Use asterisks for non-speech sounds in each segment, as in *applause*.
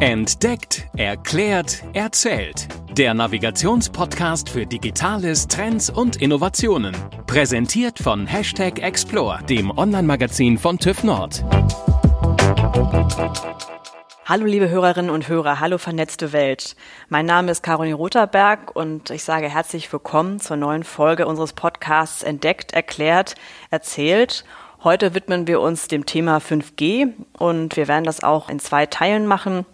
Entdeckt, erklärt, erzählt. Der Navigationspodcast für Digitales, Trends und Innovationen. Präsentiert von Hashtag Explore, dem Online-Magazin von TÜV Nord. Hallo liebe Hörerinnen und Hörer, hallo vernetzte Welt. Mein Name ist Caroline Rotherberg und ich sage herzlich willkommen zur neuen Folge unseres Podcasts Entdeckt, erklärt, erzählt. Heute widmen wir uns dem Thema 5G und wir werden das auch in zwei Teilen machen.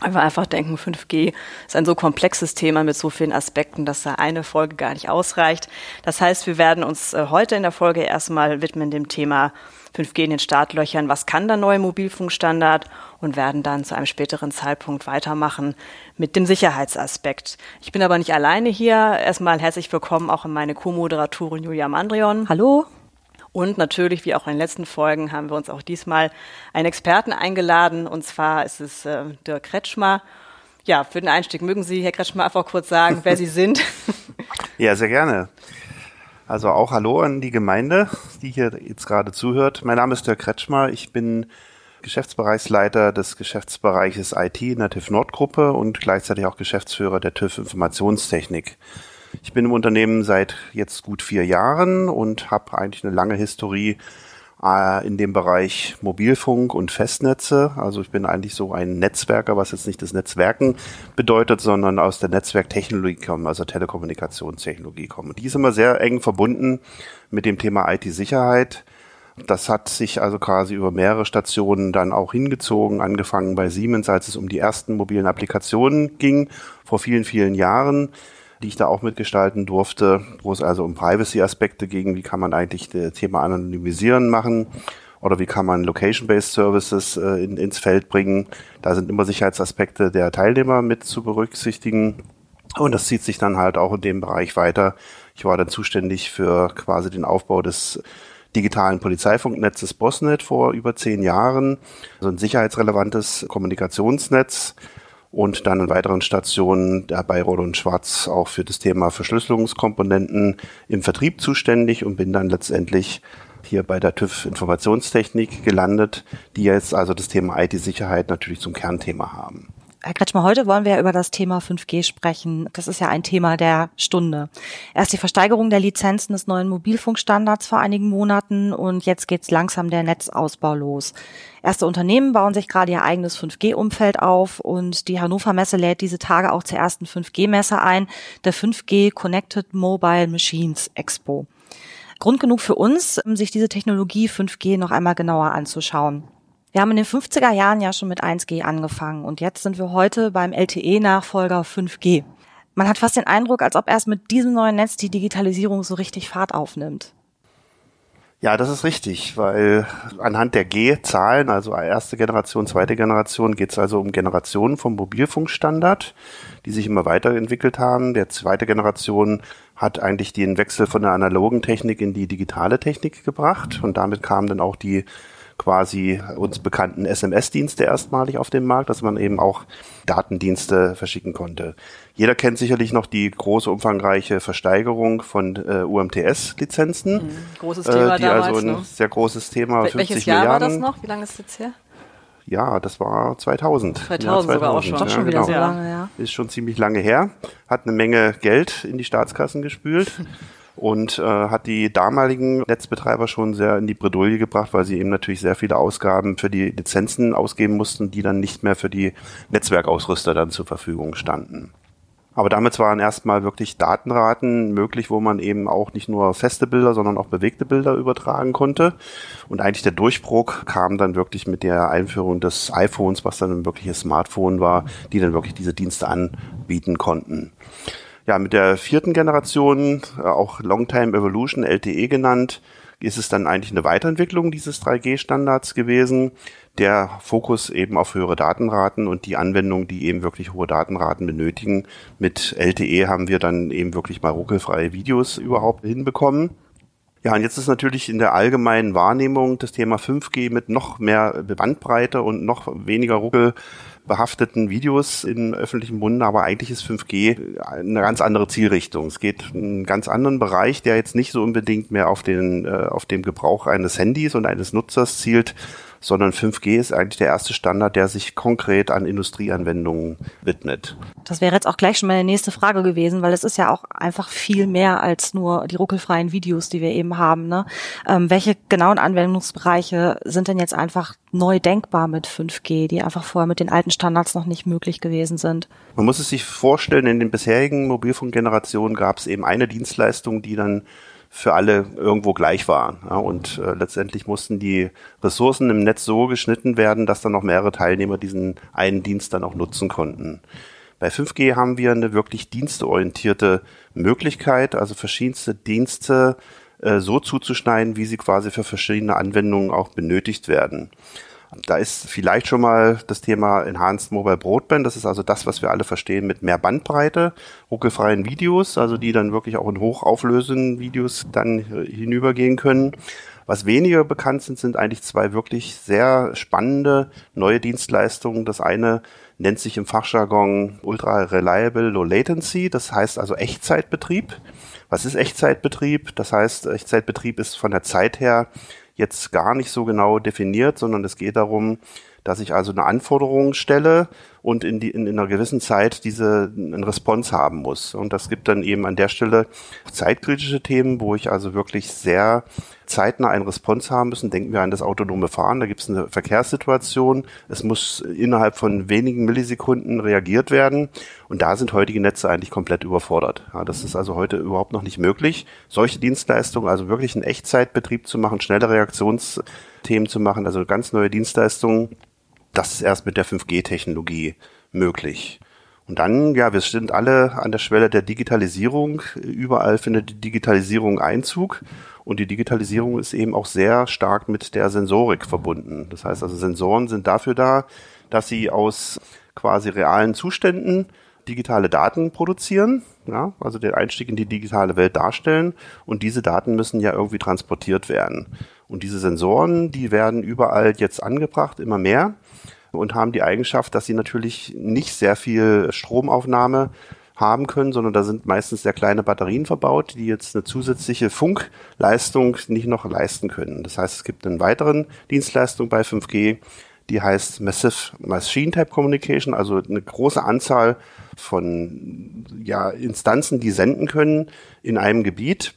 Weil wir einfach denken, 5G ist ein so komplexes Thema mit so vielen Aspekten, dass da eine Folge gar nicht ausreicht. Das heißt, wir werden uns äh, heute in der Folge erstmal widmen dem Thema 5G in den Startlöchern. Was kann der neue Mobilfunkstandard? Und werden dann zu einem späteren Zeitpunkt weitermachen mit dem Sicherheitsaspekt. Ich bin aber nicht alleine hier. Erstmal herzlich willkommen auch in meine Co-Moderatorin Julia Mandrion. Hallo. Und natürlich, wie auch in den letzten Folgen, haben wir uns auch diesmal einen Experten eingeladen. Und zwar ist es äh, Dirk Kretschmer. Ja, für den Einstieg mögen Sie, Herr Kretschmer, einfach kurz sagen, wer Sie sind. *laughs* Ja, sehr gerne. Also auch Hallo an die Gemeinde, die hier jetzt gerade zuhört. Mein Name ist Dirk Kretschmer. Ich bin Geschäftsbereichsleiter des Geschäftsbereiches IT in der TÜV Nord Gruppe und gleichzeitig auch Geschäftsführer der TÜV Informationstechnik. Ich bin im Unternehmen seit jetzt gut vier Jahren und habe eigentlich eine lange Historie äh, in dem Bereich Mobilfunk und Festnetze. Also ich bin eigentlich so ein Netzwerker, was jetzt nicht das Netzwerken bedeutet, sondern aus der Netzwerktechnologie kommen, also Telekommunikationstechnologie kommen. Die ist immer sehr eng verbunden mit dem Thema IT-Sicherheit. Das hat sich also quasi über mehrere Stationen dann auch hingezogen, angefangen bei Siemens, als es um die ersten mobilen Applikationen ging, vor vielen, vielen Jahren die ich da auch mitgestalten durfte, wo es also um Privacy-Aspekte ging, wie kann man eigentlich das Thema Anonymisieren machen oder wie kann man Location-Based Services äh, in, ins Feld bringen. Da sind immer Sicherheitsaspekte der Teilnehmer mit zu berücksichtigen. Und das zieht sich dann halt auch in dem Bereich weiter. Ich war dann zuständig für quasi den Aufbau des digitalen Polizeifunknetzes Bosnet vor über zehn Jahren. Also ein sicherheitsrelevantes Kommunikationsnetz und dann in weiteren Stationen bei Rot und Schwarz auch für das Thema Verschlüsselungskomponenten im Vertrieb zuständig und bin dann letztendlich hier bei der TÜV Informationstechnik gelandet, die jetzt also das Thema IT-Sicherheit natürlich zum Kernthema haben. Herr Kretschmer, heute wollen wir über das Thema 5G sprechen. Das ist ja ein Thema der Stunde. Erst die Versteigerung der Lizenzen des neuen Mobilfunkstandards vor einigen Monaten und jetzt geht's langsam der Netzausbau los. Erste Unternehmen bauen sich gerade ihr eigenes 5G-Umfeld auf und die Hannover Messe lädt diese Tage auch zur ersten 5G-Messe ein, der 5G Connected Mobile Machines Expo. Grund genug für uns, sich diese Technologie 5G noch einmal genauer anzuschauen. Wir haben in den 50er Jahren ja schon mit 1G angefangen und jetzt sind wir heute beim LTE-Nachfolger 5G. Man hat fast den Eindruck, als ob erst mit diesem neuen Netz die Digitalisierung so richtig Fahrt aufnimmt. Ja, das ist richtig, weil anhand der G-Zahlen, also erste Generation, zweite Generation, geht es also um Generationen vom Mobilfunkstandard, die sich immer weiterentwickelt haben. Der zweite Generation hat eigentlich den Wechsel von der analogen Technik in die digitale Technik gebracht und damit kam dann auch die quasi uns bekannten SMS-Dienste erstmalig auf dem Markt, dass man eben auch Datendienste verschicken konnte. Jeder kennt sicherlich noch die große umfangreiche Versteigerung von äh, UMTS-Lizenzen. Mhm. Großes Thema äh, die damals, also ein ne? sehr großes Thema. Wel 50 welches Jahr Milliarden. war das noch? Wie lange ist das jetzt her? Ja, das war 2000. 2000 sogar auch schon. Doch schon ja, wieder genau. so lange, ja. Ist schon ziemlich lange her. Hat eine Menge Geld in die Staatskassen gespült. *laughs* und äh, hat die damaligen Netzbetreiber schon sehr in die Bredouille gebracht, weil sie eben natürlich sehr viele Ausgaben für die Lizenzen ausgeben mussten, die dann nicht mehr für die Netzwerkausrüster dann zur Verfügung standen. Aber damit waren erstmal wirklich Datenraten möglich, wo man eben auch nicht nur feste Bilder, sondern auch bewegte Bilder übertragen konnte. Und eigentlich der Durchbruch kam dann wirklich mit der Einführung des iPhones, was dann ein wirkliches Smartphone war, die dann wirklich diese Dienste anbieten konnten. Ja, mit der vierten Generation, äh, auch Longtime Evolution, LTE genannt, ist es dann eigentlich eine Weiterentwicklung dieses 3G-Standards gewesen. Der Fokus eben auf höhere Datenraten und die Anwendungen, die eben wirklich hohe Datenraten benötigen. Mit LTE haben wir dann eben wirklich mal ruckelfreie Videos überhaupt hinbekommen. Ja, und jetzt ist natürlich in der allgemeinen Wahrnehmung das Thema 5G mit noch mehr Bandbreite und noch weniger Ruckel behafteten Videos in öffentlichem Munde, aber eigentlich ist 5G eine ganz andere Zielrichtung. Es geht einen ganz anderen Bereich, der jetzt nicht so unbedingt mehr auf den, äh, auf dem Gebrauch eines Handys und eines Nutzers zielt, sondern 5G ist eigentlich der erste Standard, der sich konkret an Industrieanwendungen widmet. Das wäre jetzt auch gleich schon meine nächste Frage gewesen, weil es ist ja auch einfach viel mehr als nur die ruckelfreien Videos, die wir eben haben. Ne? Ähm, welche genauen Anwendungsbereiche sind denn jetzt einfach neu denkbar mit 5G, die einfach vorher mit den alten Standards noch nicht möglich gewesen sind? Man muss es sich vorstellen, in den bisherigen Mobilfunkgenerationen gab es eben eine Dienstleistung, die dann für alle irgendwo gleich war. Ja, und äh, letztendlich mussten die Ressourcen im Netz so geschnitten werden, dass dann noch mehrere Teilnehmer diesen einen Dienst dann auch nutzen konnten. Bei 5G haben wir eine wirklich diensteorientierte Möglichkeit, also verschiedenste Dienste äh, so zuzuschneiden, wie sie quasi für verschiedene Anwendungen auch benötigt werden. Da ist vielleicht schon mal das Thema Enhanced Mobile Broadband. Das ist also das, was wir alle verstehen mit mehr Bandbreite, ruckelfreien Videos, also die dann wirklich auch in hochauflösenden Videos dann hinübergehen können. Was weniger bekannt sind, sind eigentlich zwei wirklich sehr spannende neue Dienstleistungen. Das eine nennt sich im Fachjargon Ultra Reliable Low Latency, das heißt also Echtzeitbetrieb. Was ist Echtzeitbetrieb? Das heißt, Echtzeitbetrieb ist von der Zeit her jetzt gar nicht so genau definiert, sondern es geht darum, dass ich also eine Anforderung stelle und in, die, in, in einer gewissen Zeit diese einen Response haben muss. Und das gibt dann eben an der Stelle zeitkritische Themen, wo ich also wirklich sehr zeitnah einen Response haben müssen. Denken wir an das autonome Fahren. Da gibt es eine Verkehrssituation. Es muss innerhalb von wenigen Millisekunden reagiert werden. Und da sind heutige Netze eigentlich komplett überfordert. Ja, das ist also heute überhaupt noch nicht möglich. Solche Dienstleistungen, also wirklich einen Echtzeitbetrieb zu machen, schnelle Reaktionsthemen zu machen, also ganz neue Dienstleistungen, das ist erst mit der 5G-Technologie möglich. Und dann, ja, wir sind alle an der Schwelle der Digitalisierung. Überall findet die Digitalisierung Einzug. Und die Digitalisierung ist eben auch sehr stark mit der Sensorik verbunden. Das heißt also, Sensoren sind dafür da, dass sie aus quasi realen Zuständen digitale Daten produzieren, ja, also den Einstieg in die digitale Welt darstellen. Und diese Daten müssen ja irgendwie transportiert werden. Und diese Sensoren, die werden überall jetzt angebracht, immer mehr und haben die Eigenschaft, dass sie natürlich nicht sehr viel Stromaufnahme haben können, sondern da sind meistens sehr kleine Batterien verbaut, die jetzt eine zusätzliche Funkleistung nicht noch leisten können. Das heißt, es gibt einen weiteren Dienstleistung bei 5G, die heißt Massive Machine Type Communication, also eine große Anzahl von ja, Instanzen, die senden können in einem Gebiet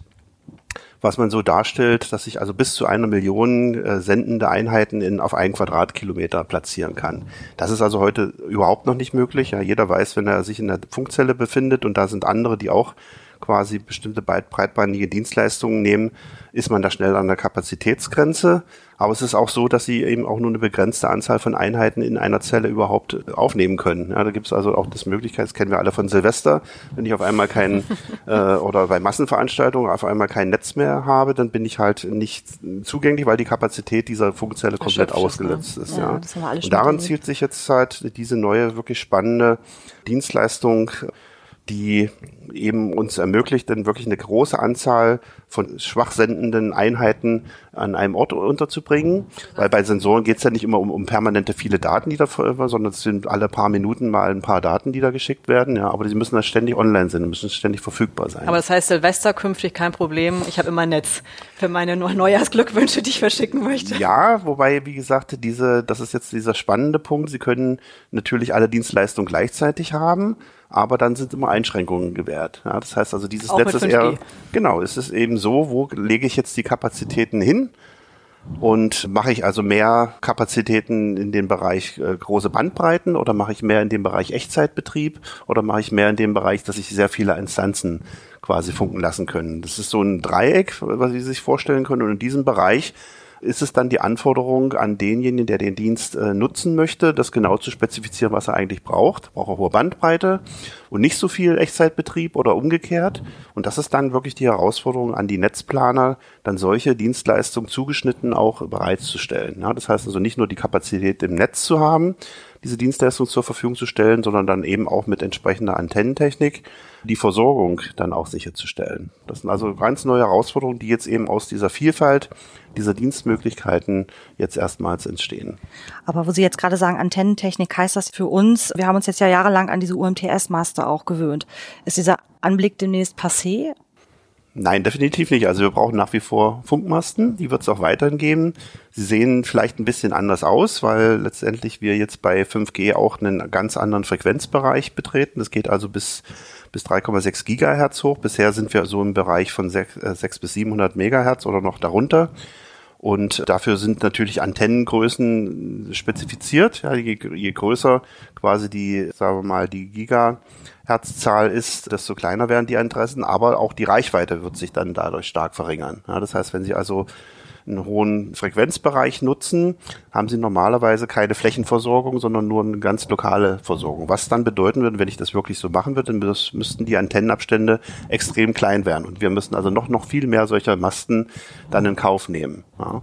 was man so darstellt, dass ich also bis zu einer Million äh, sendende Einheiten in, auf einen Quadratkilometer platzieren kann. Das ist also heute überhaupt noch nicht möglich. Ja, jeder weiß, wenn er sich in der Funkzelle befindet und da sind andere, die auch quasi bestimmte breitbandige Dienstleistungen nehmen, ist man da schnell an der Kapazitätsgrenze. Aber es ist auch so, dass sie eben auch nur eine begrenzte Anzahl von Einheiten in einer Zelle überhaupt äh, aufnehmen können. Ja, da gibt es also auch das Möglichkeit, das kennen wir alle von Silvester, wenn ich auf einmal kein *laughs* äh, oder bei Massenveranstaltungen auf einmal kein Netz mehr habe, dann bin ich halt nicht zugänglich, weil die Kapazität dieser Funkzelle komplett ausgesetzt ist. Ja, ja. Und daran zielt sich jetzt halt diese neue, wirklich spannende Dienstleistung die eben uns ermöglicht, dann wirklich eine große Anzahl von schwach sendenden Einheiten an einem Ort unterzubringen. Weil bei Sensoren geht es ja nicht immer um, um permanente viele Daten, die da sondern es sind alle paar Minuten mal ein paar Daten, die da geschickt werden. Ja, aber die müssen da ständig online sein, müssen ständig verfügbar sein. Aber das heißt, Silvester künftig kein Problem. Ich habe immer Netz für meine Neujahrsglückwünsche, die ich verschicken möchte. Ja, wobei, wie gesagt, diese, das ist jetzt dieser spannende Punkt. Sie können natürlich alle Dienstleistungen gleichzeitig haben aber dann sind immer Einschränkungen gewährt. Ja, das heißt also, dieses Auch Netz ist eher, genau, es ist eben so, wo lege ich jetzt die Kapazitäten hin? Und mache ich also mehr Kapazitäten in den Bereich äh, große Bandbreiten oder mache ich mehr in dem Bereich Echtzeitbetrieb oder mache ich mehr in dem Bereich, dass ich sehr viele Instanzen quasi funken lassen können? Das ist so ein Dreieck, was Sie sich vorstellen können. Und in diesem Bereich ist es dann die Anforderung an denjenigen, der den Dienst äh, nutzen möchte, das genau zu spezifizieren, was er eigentlich braucht. Braucht er hohe Bandbreite und nicht so viel Echtzeitbetrieb oder umgekehrt. Und das ist dann wirklich die Herausforderung an die Netzplaner, dann solche Dienstleistungen zugeschnitten auch bereitzustellen. Ja, das heißt also nicht nur die Kapazität im Netz zu haben, diese Dienstleistung zur Verfügung zu stellen, sondern dann eben auch mit entsprechender Antennentechnik die Versorgung dann auch sicherzustellen. Das sind also ganz neue Herausforderungen, die jetzt eben aus dieser Vielfalt dieser Dienstmöglichkeiten jetzt erstmals entstehen. Aber wo Sie jetzt gerade sagen, Antennentechnik heißt das für uns, wir haben uns jetzt ja jahrelang an diese UMTS-Master auch gewöhnt. Ist dieser Anblick demnächst passé Nein, definitiv nicht. Also wir brauchen nach wie vor Funkmasten, die wird es auch weiterhin geben. Sie sehen vielleicht ein bisschen anders aus, weil letztendlich wir jetzt bei 5G auch einen ganz anderen Frequenzbereich betreten. Das geht also bis bis 3,6 Gigahertz hoch. Bisher sind wir so im Bereich von 6, äh, 6 bis 700 Megahertz oder noch darunter. Und dafür sind natürlich Antennengrößen spezifiziert. Ja, je, je größer quasi die, sagen wir mal, die Gigahertzzahl ist, desto kleiner werden die Interessen, aber auch die Reichweite wird sich dann dadurch stark verringern. Ja, das heißt, wenn Sie also einen hohen Frequenzbereich nutzen, haben sie normalerweise keine Flächenversorgung, sondern nur eine ganz lokale Versorgung. Was dann bedeuten würde, wenn ich das wirklich so machen würde, dann müssten die Antennenabstände extrem klein werden. Und wir müssen also noch, noch viel mehr solcher Masten dann in Kauf nehmen. Ja.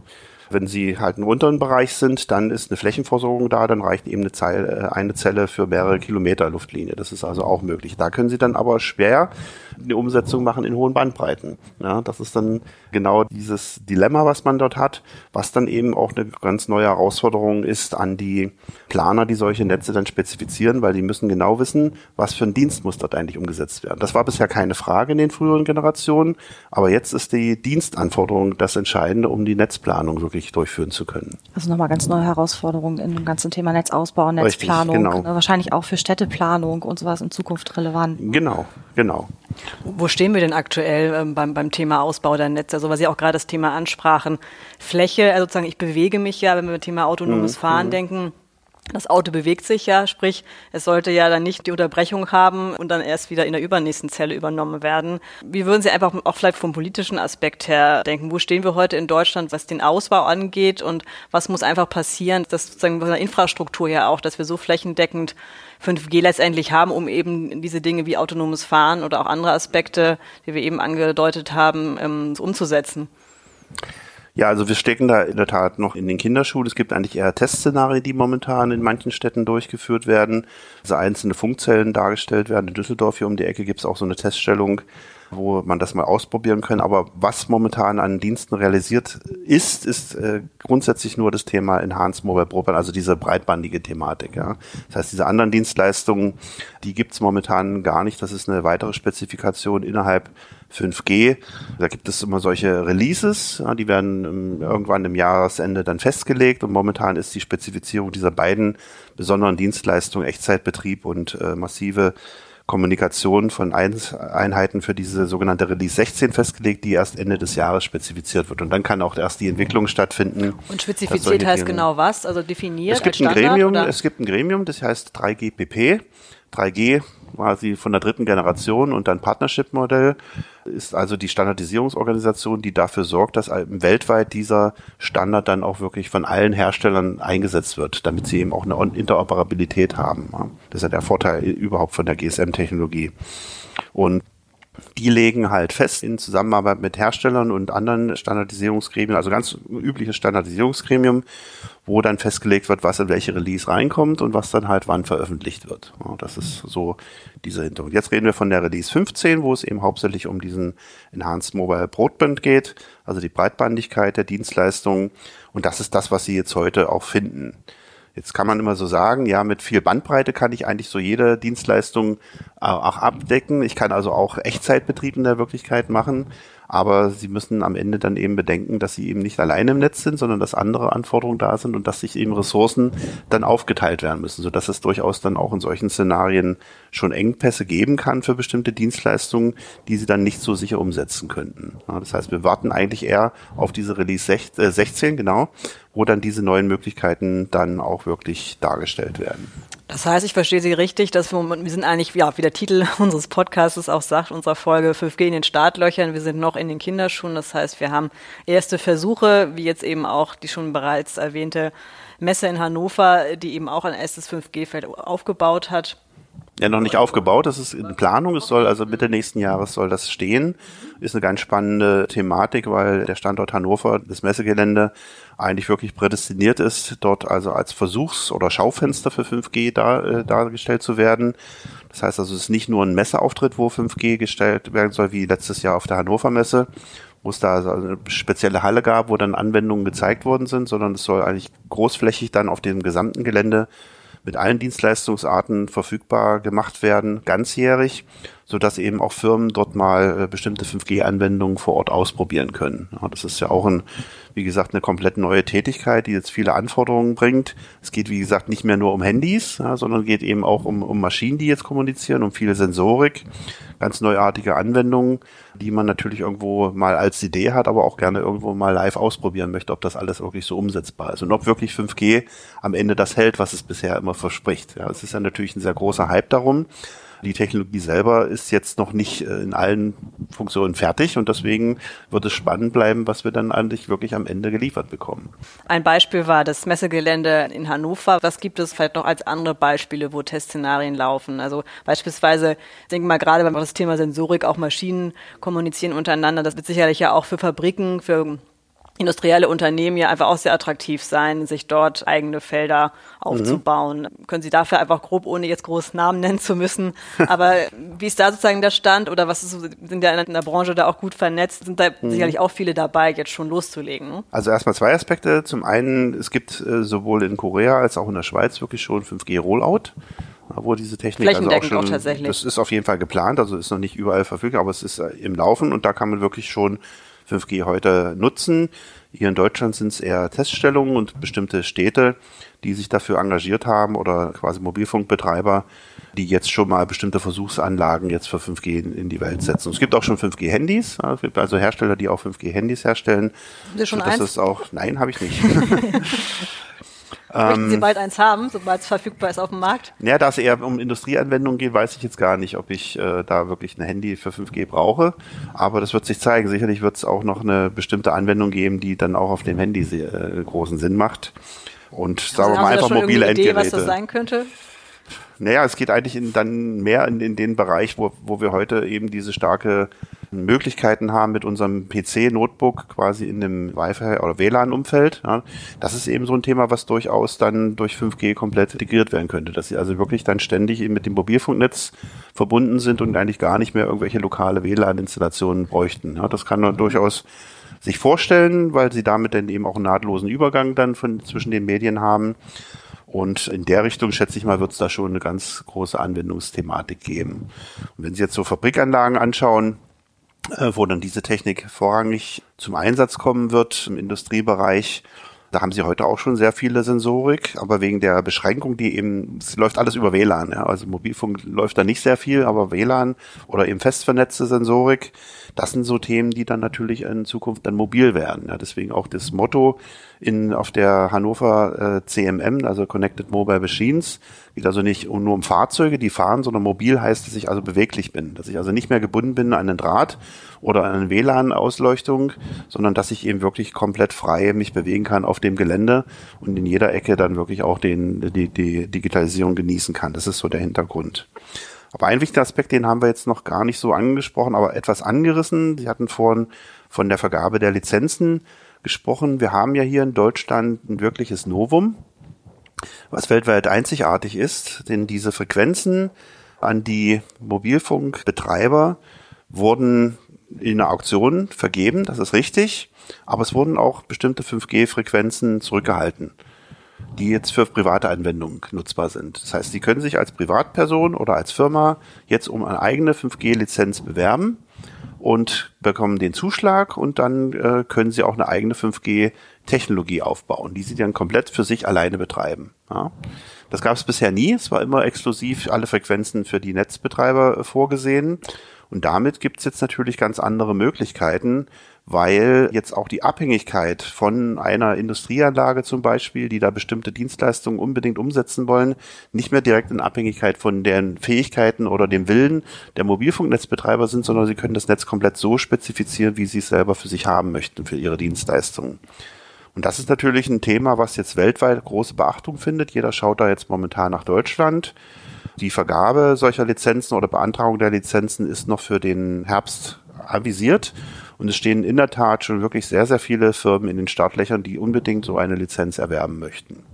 Wenn Sie halt im unteren Bereich sind, dann ist eine Flächenversorgung da, dann reicht eben eine Zelle, äh, eine Zelle für mehrere Kilometer Luftlinie. Das ist also auch möglich. Da können Sie dann aber schwer eine Umsetzung machen in hohen Bandbreiten. Ja, das ist dann genau dieses Dilemma, was man dort hat, was dann eben auch eine ganz neue Herausforderung ist an die Planer, die solche Netze dann spezifizieren, weil die müssen genau wissen, was für ein Dienst muss dort eigentlich umgesetzt werden. Das war bisher keine Frage in den früheren Generationen, aber jetzt ist die Dienstanforderung das Entscheidende, um die Netzplanung wirklich durchführen zu können. Also nochmal ganz neue Herausforderungen in dem ganzen Thema Netzausbau, Netzplanung, Richtig, genau. Ne, wahrscheinlich auch für Städteplanung und sowas in Zukunft relevant. Genau, genau. Wo stehen wir denn aktuell ähm, beim, beim Thema Ausbau der Netze? Also, was Sie auch gerade das Thema ansprachen. Fläche, also sozusagen, ich bewege mich ja, wenn wir mit Thema autonomes mhm. Fahren mhm. denken. Das Auto bewegt sich ja, sprich, es sollte ja dann nicht die Unterbrechung haben und dann erst wieder in der übernächsten Zelle übernommen werden. Wie würden Sie einfach auch vielleicht vom politischen Aspekt her denken? Wo stehen wir heute in Deutschland, was den Ausbau angeht und was muss einfach passieren, dass sozusagen von der Infrastruktur ja auch, dass wir so flächendeckend 5G letztendlich haben, um eben diese Dinge wie autonomes Fahren oder auch andere Aspekte, die wir eben angedeutet haben, ähm, umzusetzen? Ja, also wir stecken da in der Tat noch in den Kinderschuhen. Es gibt eigentlich eher Testszenarien, die momentan in manchen Städten durchgeführt werden. Also einzelne Funkzellen dargestellt werden. In Düsseldorf hier um die Ecke gibt es auch so eine Teststellung, wo man das mal ausprobieren kann. Aber was momentan an Diensten realisiert ist, ist äh, grundsätzlich nur das Thema Enhanced Mobile Broadband, also diese breitbandige Thematik. Ja. Das heißt, diese anderen Dienstleistungen, die gibt's momentan gar nicht. Das ist eine weitere Spezifikation innerhalb 5G. Da gibt es immer solche Releases, ja, die werden um, irgendwann im Jahresende dann festgelegt und momentan ist die Spezifizierung dieser beiden besonderen Dienstleistungen Echtzeitbetrieb und äh, massive Kommunikation von Einheiten für diese sogenannte Release 16 festgelegt, die erst Ende des Jahres spezifiziert wird. Und dann kann auch erst die Entwicklung stattfinden. Und spezifiziert heißt genau was? Also definiert? Es gibt ein Gremium, oder? es gibt ein Gremium, das heißt 3GPP. 3G quasi von der dritten Generation und dann Partnership-Modell ist also die Standardisierungsorganisation, die dafür sorgt, dass weltweit dieser Standard dann auch wirklich von allen Herstellern eingesetzt wird, damit sie eben auch eine Interoperabilität haben. Das ist ja der Vorteil überhaupt von der GSM-Technologie. Und die legen halt fest in Zusammenarbeit mit Herstellern und anderen Standardisierungsgremien, also ganz übliches Standardisierungsgremium, wo dann festgelegt wird, was in welche Release reinkommt und was dann halt wann veröffentlicht wird. Das ist so dieser Hintergrund. Jetzt reden wir von der Release 15, wo es eben hauptsächlich um diesen Enhanced Mobile Broadband geht, also die Breitbandigkeit der Dienstleistungen. Und das ist das, was Sie jetzt heute auch finden. Jetzt kann man immer so sagen, ja, mit viel Bandbreite kann ich eigentlich so jede Dienstleistung äh, auch abdecken. Ich kann also auch Echtzeitbetrieb in der Wirklichkeit machen. Aber sie müssen am Ende dann eben bedenken, dass sie eben nicht alleine im Netz sind, sondern dass andere Anforderungen da sind und dass sich eben Ressourcen dann aufgeteilt werden müssen, sodass es durchaus dann auch in solchen Szenarien schon Engpässe geben kann für bestimmte Dienstleistungen, die sie dann nicht so sicher umsetzen könnten. Das heißt, wir warten eigentlich eher auf diese Release 16, äh, genau, wo dann diese neuen Möglichkeiten dann auch wirklich dargestellt werden. Das heißt, ich verstehe Sie richtig, dass wir, wir sind eigentlich, ja, wie der Titel *laughs* unseres Podcasts auch sagt, unserer Folge 5G in den Startlöchern. Wir sind noch in den Kinderschuhen. Das heißt, wir haben erste Versuche, wie jetzt eben auch die schon bereits erwähnte Messe in Hannover, die eben auch ein erstes 5G-Feld aufgebaut hat. Ja, noch nicht aufgebaut, das ist in Planung. Es soll also Mitte nächsten Jahres soll das stehen. Ist eine ganz spannende Thematik, weil der Standort Hannover, das Messegelände, eigentlich wirklich prädestiniert ist, dort also als Versuchs- oder Schaufenster für 5G da, äh, dargestellt zu werden. Das heißt also, es ist nicht nur ein Messeauftritt, wo 5G gestellt werden soll, wie letztes Jahr auf der Hannover Messe, wo es da also eine spezielle Halle gab, wo dann Anwendungen gezeigt worden sind, sondern es soll eigentlich großflächig dann auf dem gesamten Gelände mit allen Dienstleistungsarten verfügbar gemacht werden, ganzjährig, so dass eben auch Firmen dort mal äh, bestimmte 5G-Anwendungen vor Ort ausprobieren können. Das ist ja auch ein, wie gesagt, eine komplett neue Tätigkeit, die jetzt viele Anforderungen bringt. Es geht, wie gesagt, nicht mehr nur um Handys, sondern geht eben auch um, um Maschinen, die jetzt kommunizieren, um viele Sensorik, ganz neuartige Anwendungen, die man natürlich irgendwo mal als Idee hat, aber auch gerne irgendwo mal live ausprobieren möchte, ob das alles wirklich so umsetzbar ist und ob wirklich 5G am Ende das hält, was es bisher immer verspricht. Ja, es ist ja natürlich ein sehr großer Hype darum. Die Technologie selber ist jetzt noch nicht äh, in allen Funktionen fertig und deswegen wird es spannend bleiben, was wir dann eigentlich wirklich am Ende geliefert bekommen. Ein Beispiel war das Messegelände in Hannover. Was gibt es vielleicht noch als andere Beispiele, wo Testszenarien laufen? Also beispielsweise, ich denke mal gerade beim das Thema Sensorik, auch Maschinen kommunizieren untereinander. Das wird sicherlich ja auch für Fabriken, für industrielle Unternehmen ja einfach auch sehr attraktiv sein, sich dort eigene Felder aufzubauen. Mhm. Können Sie dafür einfach grob, ohne jetzt groß Namen nennen zu müssen, *laughs* aber wie ist da sozusagen der Stand oder was ist, sind ja in der Branche da auch gut vernetzt, sind da mhm. sicherlich auch viele dabei, jetzt schon loszulegen? Ne? Also erstmal zwei Aspekte. Zum einen, es gibt äh, sowohl in Korea als auch in der Schweiz wirklich schon 5G-Rollout wo diese Technik also auch schon, auch tatsächlich. das ist auf jeden Fall geplant, also ist noch nicht überall verfügbar, aber es ist äh, im Laufen und da kann man wirklich schon 5G heute nutzen. Hier in Deutschland sind es eher Teststellungen und bestimmte Städte, die sich dafür engagiert haben oder quasi Mobilfunkbetreiber, die jetzt schon mal bestimmte Versuchsanlagen jetzt für 5G in, die Welt setzen. es gibt auch schon 5G-Handys, es gibt also Hersteller, die auch 5G-Handys herstellen. Haben Sie schon eins? Ist auch, nein, habe ich nicht. *laughs* *laughs* Möchten Sie ähm, bald eins haben, sobald es verfügbar ist auf dem Markt? Ja, da es eher um Industrieanwendungen geht, weiß ich jetzt gar nicht, ob ich äh, da wirklich ein Handy für 5G brauche. Aber das wird sich zeigen. Sicherlich wird es auch noch eine bestimmte Anwendung geben, die dann auch auf dem Handy sehr, äh, großen Sinn macht. Und sagen wir mal einfach mobile Idee, Endgeräte. was das sein könnte? Naja, es geht eigentlich in, dann mehr in, in den Bereich, wo, wo wir heute eben diese starke Möglichkeiten haben mit unserem PC-Notebook quasi in dem Wi-Fi oder WLAN-Umfeld. Ja, das ist eben so ein Thema, was durchaus dann durch 5G komplett integriert werden könnte, dass sie also wirklich dann ständig eben mit dem Mobilfunknetz verbunden sind und eigentlich gar nicht mehr irgendwelche lokale WLAN-Installationen bräuchten. Ja, das kann man durchaus sich vorstellen, weil sie damit dann eben auch einen nahtlosen Übergang dann von zwischen den Medien haben. Und in der Richtung, schätze ich mal, wird es da schon eine ganz große Anwendungsthematik geben. Und wenn Sie jetzt so Fabrikanlagen anschauen, äh, wo dann diese Technik vorrangig zum Einsatz kommen wird im Industriebereich. Da haben sie heute auch schon sehr viele Sensorik, aber wegen der Beschränkung, die eben, es läuft alles über WLAN, ja, also Mobilfunk läuft da nicht sehr viel, aber WLAN oder eben festvernetzte Sensorik, das sind so Themen, die dann natürlich in Zukunft dann mobil werden. Ja, deswegen auch das Motto in, auf der Hannover äh, CMM, also Connected Mobile Machines, geht also nicht nur um Fahrzeuge, die fahren, sondern mobil heißt, dass ich also beweglich bin, dass ich also nicht mehr gebunden bin an einen Draht oder an eine WLAN-Ausleuchtung, sondern dass ich eben wirklich komplett frei mich bewegen kann auf dem Gelände und in jeder Ecke dann wirklich auch den, die, die Digitalisierung genießen kann. Das ist so der Hintergrund. Aber ein wichtiger Aspekt, den haben wir jetzt noch gar nicht so angesprochen, aber etwas angerissen. Sie hatten vorhin von der Vergabe der Lizenzen gesprochen. Wir haben ja hier in Deutschland ein wirkliches Novum, was weltweit einzigartig ist, denn diese Frequenzen an die Mobilfunkbetreiber wurden in einer Auktion vergeben, das ist richtig, aber es wurden auch bestimmte 5G-Frequenzen zurückgehalten die jetzt für private Anwendungen nutzbar sind. Das heißt, Sie können sich als Privatperson oder als Firma jetzt um eine eigene 5G-Lizenz bewerben und bekommen den Zuschlag und dann äh, können Sie auch eine eigene 5G-Technologie aufbauen, die Sie dann komplett für sich alleine betreiben. Ja. Das gab es bisher nie. Es war immer exklusiv alle Frequenzen für die Netzbetreiber äh, vorgesehen. Und damit gibt es jetzt natürlich ganz andere Möglichkeiten, weil jetzt auch die Abhängigkeit von einer Industrieanlage zum Beispiel, die da bestimmte Dienstleistungen unbedingt umsetzen wollen, nicht mehr direkt in Abhängigkeit von deren Fähigkeiten oder dem Willen der Mobilfunknetzbetreiber sind, sondern sie können das Netz komplett so spezifizieren, wie sie es selber für sich haben möchten, für ihre Dienstleistungen. Und das ist natürlich ein Thema, was jetzt weltweit große Beachtung findet. Jeder schaut da jetzt momentan nach Deutschland. Die Vergabe solcher Lizenzen oder Beantragung der Lizenzen ist noch für den Herbst avisiert. Und es stehen in der Tat schon wirklich sehr, sehr viele Firmen in den Startlöchern, die unbedingt so eine Lizenz erwerben möchten.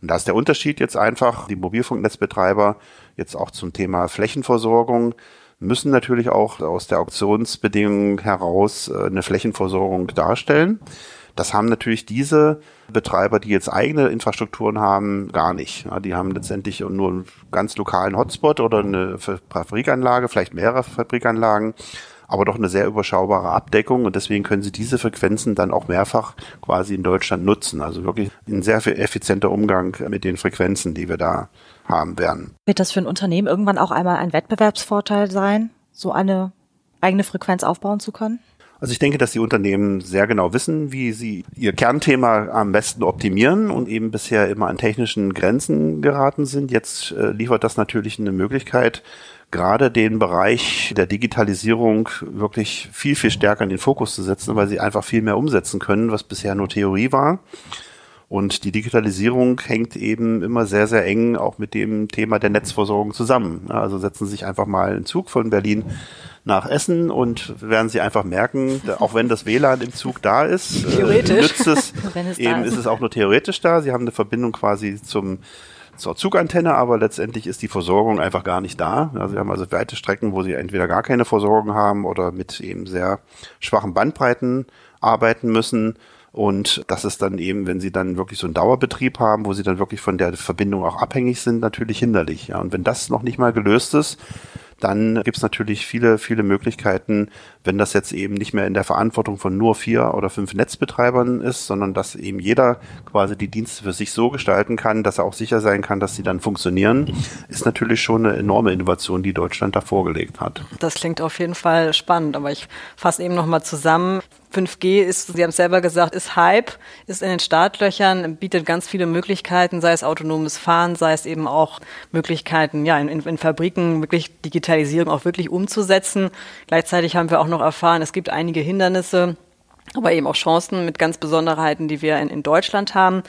Und da ist der Unterschied jetzt einfach, die Mobilfunknetzbetreiber jetzt auch zum Thema Flächenversorgung müssen natürlich auch aus der Auktionsbedingungen heraus äh, eine Flächenversorgung darstellen. Das haben natürlich diese Betreiber, die jetzt eigene Infrastrukturen haben, gar nicht. Die haben letztendlich nur einen ganz lokalen Hotspot oder eine Fabrikanlage, vielleicht mehrere Fabrikanlagen aber doch eine sehr überschaubare Abdeckung und deswegen können Sie diese Frequenzen dann auch mehrfach quasi in Deutschland nutzen. Also wirklich ein sehr effizienter Umgang mit den Frequenzen, die wir da haben werden. Wird das für ein Unternehmen irgendwann auch einmal ein Wettbewerbsvorteil sein, so eine eigene Frequenz aufbauen zu können? Also ich denke, dass die Unternehmen sehr genau wissen, wie sie ihr Kernthema am besten optimieren und eben bisher immer an technischen Grenzen geraten sind. Jetzt äh, liefert das natürlich eine Möglichkeit, gerade den Bereich der Digitalisierung wirklich viel, viel stärker in den Fokus zu setzen, weil sie einfach viel mehr umsetzen können, was bisher nur Theorie war. Und die Digitalisierung hängt eben immer sehr, sehr eng auch mit dem Thema der Netzversorgung zusammen. Also setzen Sie sich einfach mal einen Zug von Berlin nach Essen und werden Sie einfach merken, auch wenn das WLAN im Zug da ist, äh, theoretisch. nützt es, *laughs* es eben ist. ist es auch nur theoretisch da. Sie haben eine Verbindung quasi zum zur Zugantenne, aber letztendlich ist die Versorgung einfach gar nicht da. Also wir haben also weite Strecken, wo sie entweder gar keine Versorgung haben oder mit eben sehr schwachen Bandbreiten arbeiten müssen. Und das ist dann eben, wenn sie dann wirklich so einen Dauerbetrieb haben, wo sie dann wirklich von der Verbindung auch abhängig sind, natürlich hinderlich. Ja. Und wenn das noch nicht mal gelöst ist, dann gibt es natürlich viele, viele Möglichkeiten, wenn das jetzt eben nicht mehr in der Verantwortung von nur vier oder fünf Netzbetreibern ist, sondern dass eben jeder quasi die Dienste für sich so gestalten kann, dass er auch sicher sein kann, dass sie dann funktionieren, ist natürlich schon eine enorme Innovation, die Deutschland da vorgelegt hat. Das klingt auf jeden Fall spannend, aber ich fasse eben nochmal zusammen. 5G ist, Sie haben es selber gesagt, ist Hype, ist in den Startlöchern, bietet ganz viele Möglichkeiten, sei es autonomes Fahren, sei es eben auch Möglichkeiten, ja, in, in Fabriken wirklich Digitalisierung auch wirklich umzusetzen. Gleichzeitig haben wir auch noch erfahren, es gibt einige Hindernisse, aber eben auch Chancen mit ganz Besonderheiten, die wir in, in Deutschland haben.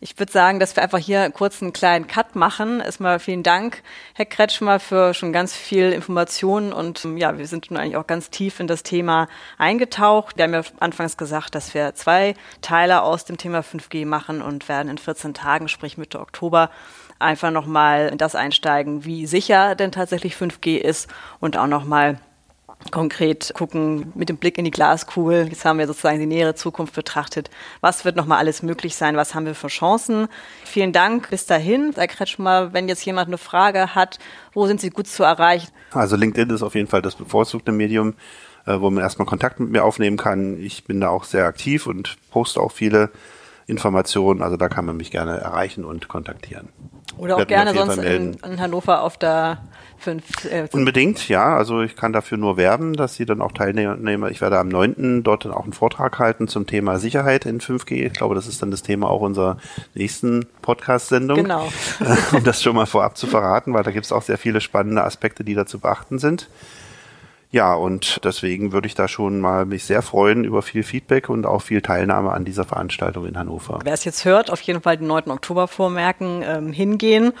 Ich würde sagen, dass wir einfach hier kurz einen kleinen Cut machen. Erstmal vielen Dank, Herr Kretschmer, für schon ganz viel Informationen und ja, wir sind nun eigentlich auch ganz tief in das Thema eingetaucht. Wir haben ja anfangs gesagt, dass wir zwei Teile aus dem Thema 5G machen und werden in 14 Tagen, sprich Mitte Oktober, einfach nochmal in das einsteigen, wie sicher denn tatsächlich 5G ist und auch nochmal konkret gucken mit dem Blick in die Glaskugel. Jetzt haben wir sozusagen die nähere Zukunft betrachtet. Was wird nochmal alles möglich sein? Was haben wir für Chancen? Vielen Dank. Bis dahin. Herr Kretschmer, wenn jetzt jemand eine Frage hat, wo sind Sie gut zu erreichen? Also LinkedIn ist auf jeden Fall das bevorzugte Medium, äh, wo man erstmal Kontakt mit mir aufnehmen kann. Ich bin da auch sehr aktiv und poste auch viele Informationen. Also da kann man mich gerne erreichen und kontaktieren. Oder auch gerne sonst in, in, Hannover auf der 5. Äh, Unbedingt, ja. Also ich kann dafür nur werben, dass Sie dann auch teilnehmen. Ich werde am 9. dort dann auch einen Vortrag halten zum Thema Sicherheit in 5G. Ich glaube, das ist dann das Thema auch unserer nächsten Podcast-Sendung. Genau. *laughs* um das schon mal vorab zu verraten, weil da gibt es auch sehr viele spannende Aspekte, die da zu beachten sind. Ja, und deswegen würde ich da schon mal mich sehr freuen über viel Feedback und auch viel Teilnahme an dieser Veranstaltung in Hannover. Wer es jetzt hört, auf jeden Fall den 9. Oktober vormerken, ähm, hingehen.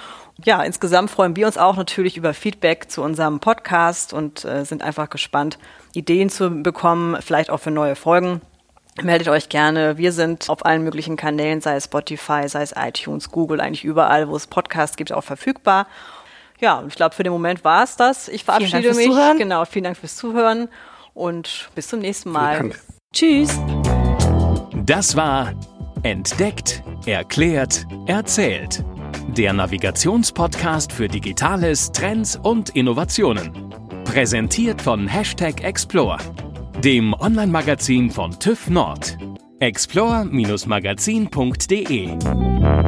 Ja, insgesamt freuen wir uns auch natürlich über Feedback zu unserem Podcast und äh, sind einfach gespannt, Ideen zu bekommen, vielleicht auch für neue Folgen. Meldet euch gerne. Wir sind auf allen möglichen Kanälen, sei es Spotify, sei es iTunes, Google, eigentlich überall, wo es Podcasts gibt, auch verfügbar. Ja, und ich glaube, für den Moment war es das. Ich verabschiede mich. Zuhören. Genau, vielen Dank fürs Zuhören und bis zum nächsten Mal. Tschüss. Das war Entdeckt, Erklärt, Erzählt. Der Navigationspodcast für Digitales, Trends und Innovationen. Präsentiert von Hashtag Explore, dem Online-Magazin von TÜV Nord. explore-magazin.de